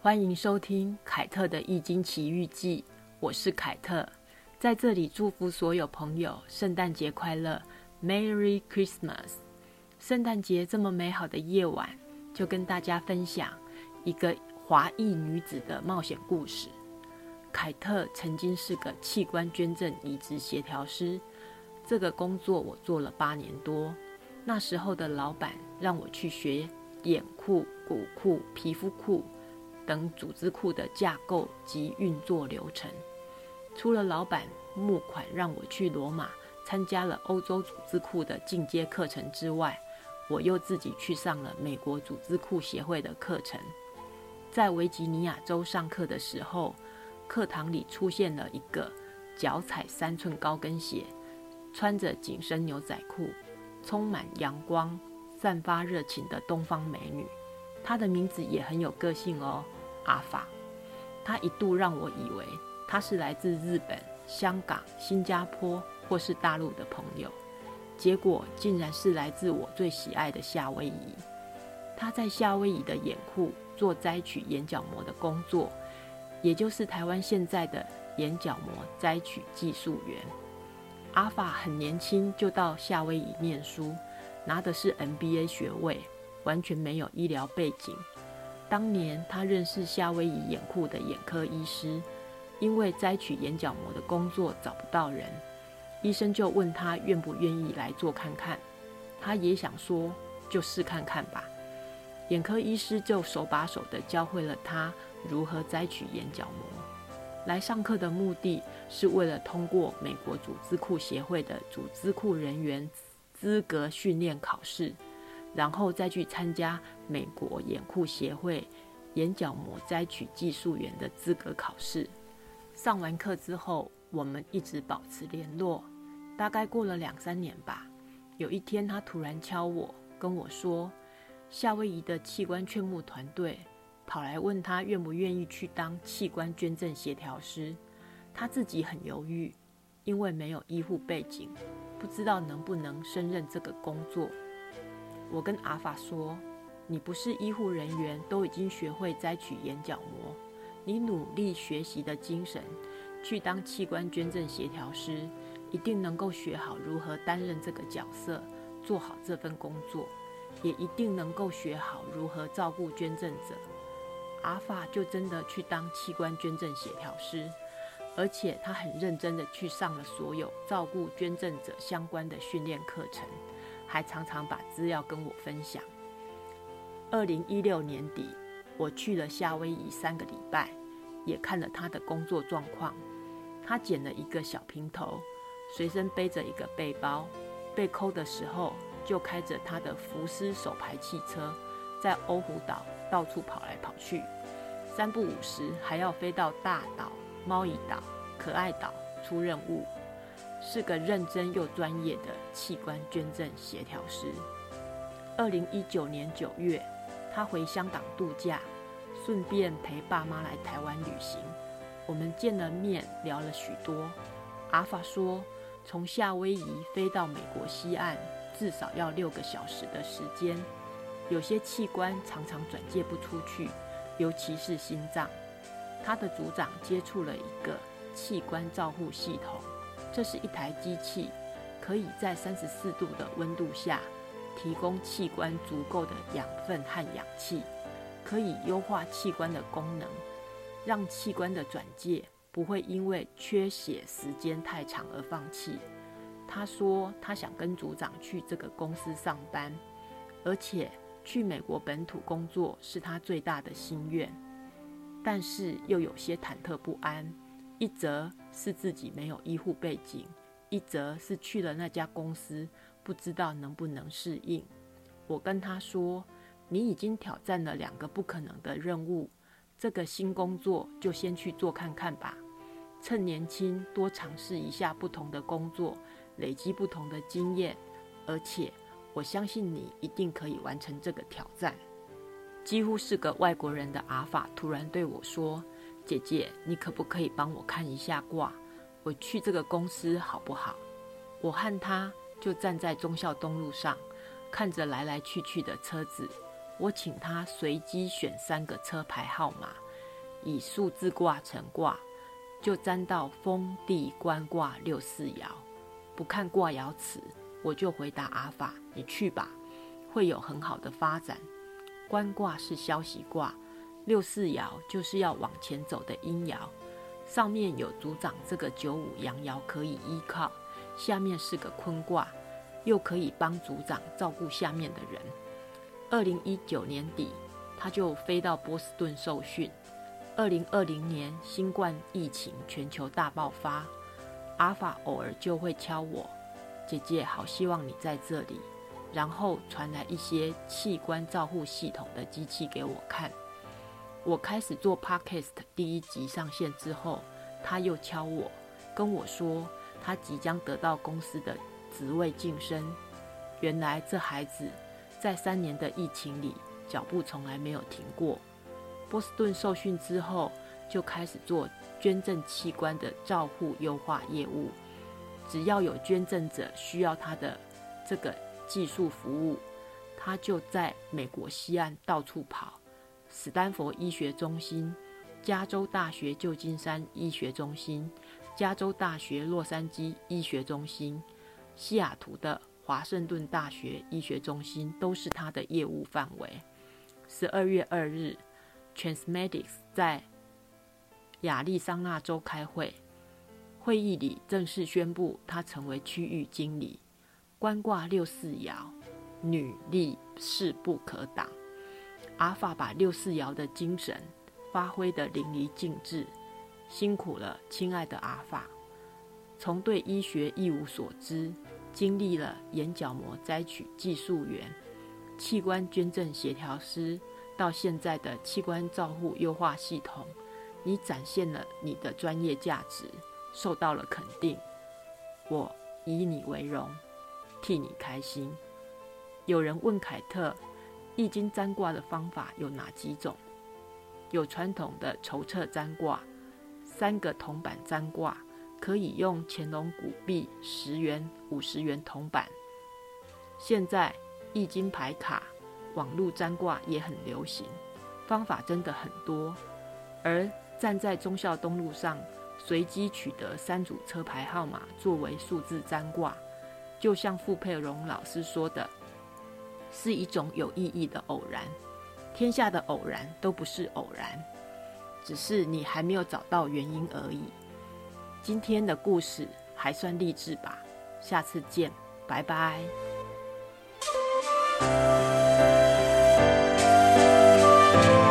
欢迎收听凯特的《易经奇遇记》，我是凯特，在这里祝福所有朋友圣诞节快乐，Merry Christmas！圣诞节这么美好的夜晚，就跟大家分享一个华裔女子的冒险故事。凯特曾经是个器官捐赠移植协调师，这个工作我做了八年多。那时候的老板让我去学眼库、骨库、皮肤库。等组织库的架构及运作流程。除了老板募款让我去罗马参加了欧洲组织库的进阶课程之外，我又自己去上了美国组织库协会的课程。在维吉尼亚州上课的时候，课堂里出现了一个脚踩三寸高跟鞋、穿着紧身牛仔裤、充满阳光、散发热情的东方美女。她的名字也很有个性哦。阿法，他一度让我以为他是来自日本、香港、新加坡或是大陆的朋友，结果竟然是来自我最喜爱的夏威夷。他在夏威夷的眼库做摘取眼角膜的工作，也就是台湾现在的眼角膜摘取技术员。阿法很年轻就到夏威夷念书，拿的是 MBA 学位，完全没有医疗背景。当年他认识夏威夷眼库的眼科医师，因为摘取眼角膜的工作找不到人，医生就问他愿不愿意来做看看。他也想说就试看看吧。眼科医师就手把手的教会了他如何摘取眼角膜。来上课的目的是为了通过美国组织库协会的组织库人员资格训练考试。然后再去参加美国眼库协会眼角膜摘取技术员的资格考试。上完课之后，我们一直保持联络。大概过了两三年吧，有一天他突然敲我，跟我说，夏威夷的器官劝募团队跑来问他愿不愿意去当器官捐赠协调师。他自己很犹豫，因为没有医护背景，不知道能不能胜任这个工作。我跟阿法说：“你不是医护人员，都已经学会摘取眼角膜。你努力学习的精神，去当器官捐赠协调师，一定能够学好如何担任这个角色，做好这份工作，也一定能够学好如何照顾捐赠者。”阿法就真的去当器官捐赠协调师，而且他很认真的去上了所有照顾捐赠者相关的训练课程。还常常把资料跟我分享。二零一六年底，我去了夏威夷三个礼拜，也看了他的工作状况。他剪了一个小平头，随身背着一个背包，被扣的时候就开着他的福斯手排汽车，在欧胡岛到处跑来跑去，三不五时还要飞到大岛、猫屿岛、可爱岛出任务。是个认真又专业的器官捐赠协调师。二零一九年九月，他回香港度假，顺便陪爸妈来台湾旅行。我们见了面，聊了许多。阿法说，从夏威夷飞到美国西岸，至少要六个小时的时间。有些器官常常转借不出去，尤其是心脏。他的组长接触了一个器官照护系统。这是一台机器，可以在三十四度的温度下提供器官足够的养分和氧气，可以优化器官的功能，让器官的转介不会因为缺血时间太长而放弃。他说他想跟组长去这个公司上班，而且去美国本土工作是他最大的心愿，但是又有些忐忑不安。一则是自己没有医护背景，一则是去了那家公司不知道能不能适应。我跟他说：“你已经挑战了两个不可能的任务，这个新工作就先去做看看吧。趁年轻多尝试一下不同的工作，累积不同的经验。而且我相信你一定可以完成这个挑战。”几乎是个外国人的阿法突然对我说。姐姐，你可不可以帮我看一下卦？我去这个公司好不好？我和他就站在忠孝东路上，看着来来去去的车子。我请他随机选三个车牌号码，以数字卦成卦，就占到风地官卦六四爻。不看卦爻辞，我就回答阿法：你去吧，会有很好的发展。官卦是消息卦，六四爻就是要往前走的阴爻，上面有组长这个九五阳爻可以依靠，下面是个坤卦，又可以帮组长照顾下面的人。二零一九年底，他就飞到波士顿受训。二零二零年新冠疫情全球大爆发，阿法偶尔就会敲我，姐姐好希望你在这里。然后传来一些器官照护系统的机器给我看。我开始做 podcast 第一集上线之后，他又敲我，跟我说他即将得到公司的职位晋升。原来这孩子在三年的疫情里脚步从来没有停过。波士顿受训之后，就开始做捐赠器官的照护优化业务。只要有捐赠者需要他的这个。技术服务，他就在美国西岸到处跑。史丹佛医学中心、加州大学旧金山医学中心、加州大学洛杉矶医学中心、西雅图的华盛顿大学医学中心都是他的业务范围。十二月二日，Transmedics 在亚利桑那州开会，会议里正式宣布他成为区域经理。官卦六四爻，女力势不可挡。阿法把六四爻的精神发挥得淋漓尽致，辛苦了，亲爱的阿法。从对医学一无所知，经历了眼角膜摘取技术员、器官捐赠协调师，到现在的器官照护优化系统，你展现了你的专业价值，受到了肯定。我以你为荣。替你开心。有人问凯特，易经占卦的方法有哪几种？有传统的筹策占卦，三个铜板占卦，可以用乾隆古币十元、五十元铜板。现在易经牌卡、网络占卦也很流行，方法真的很多。而站在忠孝东路上，随机取得三组车牌号码作为数字占卦。就像傅佩荣老师说的，是一种有意义的偶然。天下的偶然都不是偶然，只是你还没有找到原因而已。今天的故事还算励志吧？下次见，拜拜。